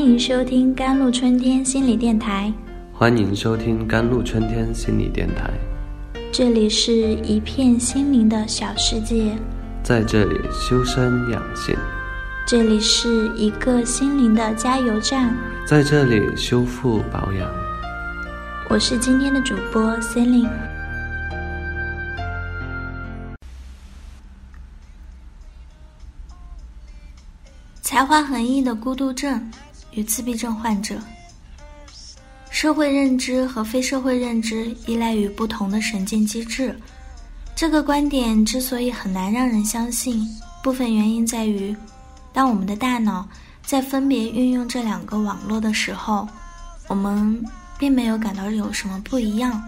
欢迎收听甘露春天心理电台。欢迎收听甘露春天心理电台。这里是一片心灵的小世界，在这里修身养性。这里是一个心灵的加油站，在这里修复保养。我是今天的主播 Celine。才华横溢的孤独症与自闭症患者，社会认知和非社会认知依赖于不同的神经机制。这个观点之所以很难让人相信，部分原因在于，当我们的大脑在分别运用这两个网络的时候，我们并没有感到有什么不一样。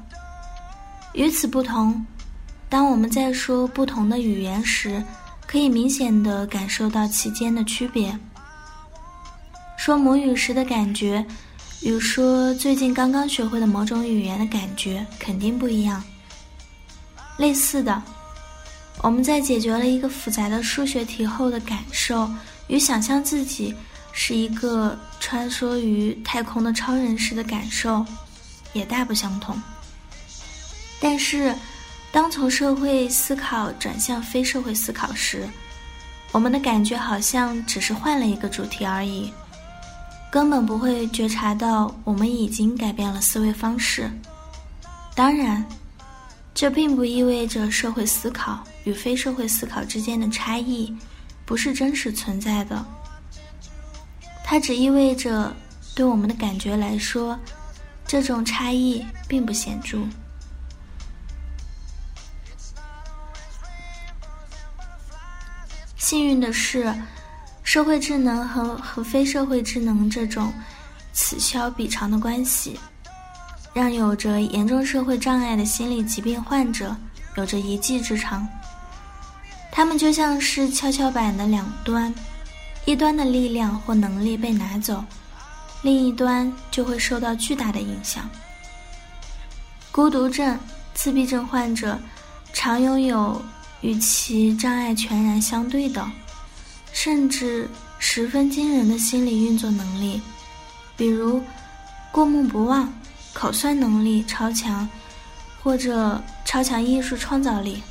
与此不同，当我们在说不同的语言时，可以明显的感受到其间的区别。说母语时的感觉，与说最近刚刚学会的某种语言的感觉肯定不一样。类似的，我们在解决了一个复杂的数学题后的感受，与想象自己是一个穿梭于太空的超人时的感受，也大不相同。但是，当从社会思考转向非社会思考时，我们的感觉好像只是换了一个主题而已，根本不会觉察到我们已经改变了思维方式。当然，这并不意味着社会思考与非社会思考之间的差异不是真实存在的。它只意味着，对我们的感觉来说，这种差异并不显著。幸运的是，社会智能和和非社会智能这种此消彼长的关系，让有着严重社会障碍的心理疾病患者有着一技之长。他们就像是跷跷板的两端，一端的力量或能力被拿走，另一端就会受到巨大的影响。孤独症、自闭症患者常拥有。与其障碍全然相对的，甚至十分惊人的心理运作能力，比如过目不忘、口算能力超强，或者超强艺术创造力。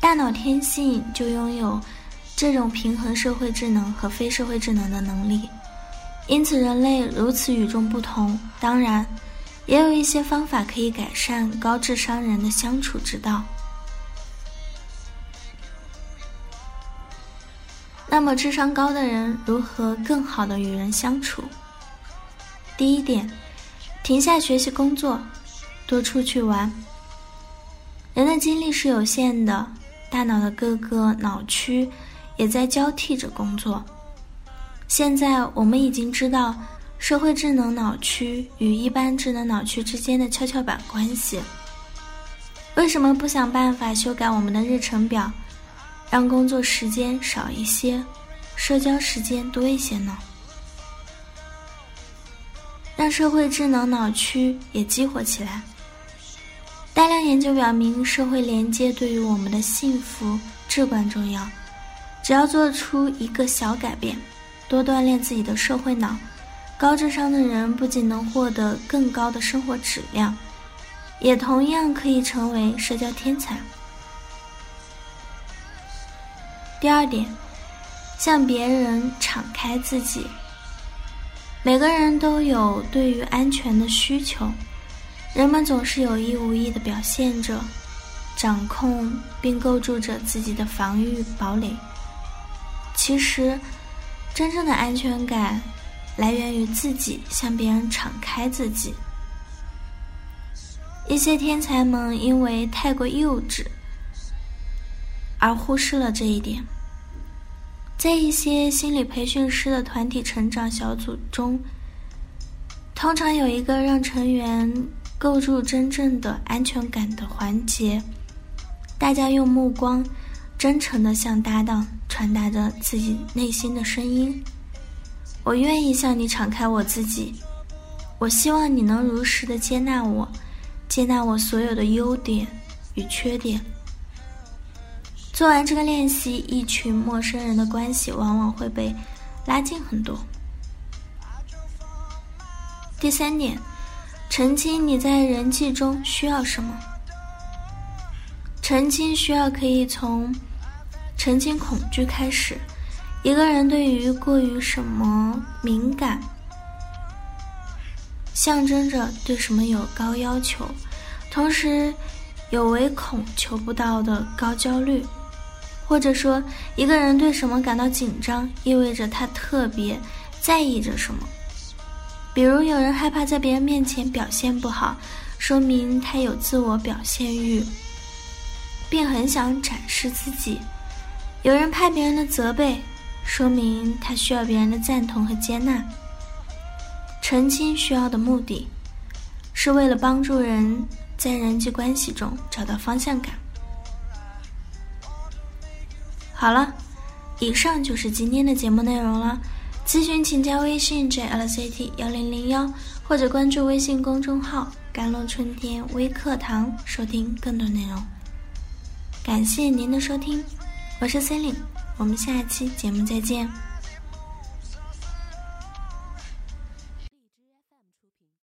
大脑天性就拥有这种平衡社会智能和非社会智能的能力，因此人类如此与众不同。当然。也有一些方法可以改善高智商人的相处之道。那么，智商高的人如何更好的与人相处？第一点，停下学习工作，多出去玩。人的精力是有限的，大脑的各个脑区也在交替着工作。现在我们已经知道。社会智能脑区与一般智能脑区之间的跷跷板关系，为什么不想办法修改我们的日程表，让工作时间少一些，社交时间多一些呢？让社会智能脑区也激活起来。大量研究表明，社会连接对于我们的幸福至关重要。只要做出一个小改变，多锻炼自己的社会脑。高智商的人不仅能获得更高的生活质量，也同样可以成为社交天才。第二点，向别人敞开自己。每个人都有对于安全的需求，人们总是有意无意的表现着、掌控并构筑着自己的防御堡垒。其实，真正的安全感。来源于自己向别人敞开自己。一些天才们因为太过幼稚，而忽视了这一点。在一些心理培训师的团体成长小组中，通常有一个让成员构筑真正的安全感的环节。大家用目光真诚地向搭档传达着自己内心的声音。我愿意向你敞开我自己，我希望你能如实的接纳我，接纳我所有的优点与缺点。做完这个练习，一群陌生人的关系往往会被拉近很多。第三点，澄清你在人际中需要什么。澄清需要可以从澄清恐惧开始。一个人对于过于什么敏感，象征着对什么有高要求，同时有唯恐求不到的高焦虑。或者说，一个人对什么感到紧张，意味着他特别在意着什么。比如，有人害怕在别人面前表现不好，说明他有自我表现欲，并很想展示自己；有人怕别人的责备，说明他需要别人的赞同和接纳。澄清需要的目的，是为了帮助人在人际关系中找到方向感。好了，以上就是今天的节目内容了。咨询请加微信 jlct 幺零零幺，或者关注微信公众号“甘露春天微课堂”，收听更多内容。感谢您的收听，我是 c e l i n e 我们下期节目再见。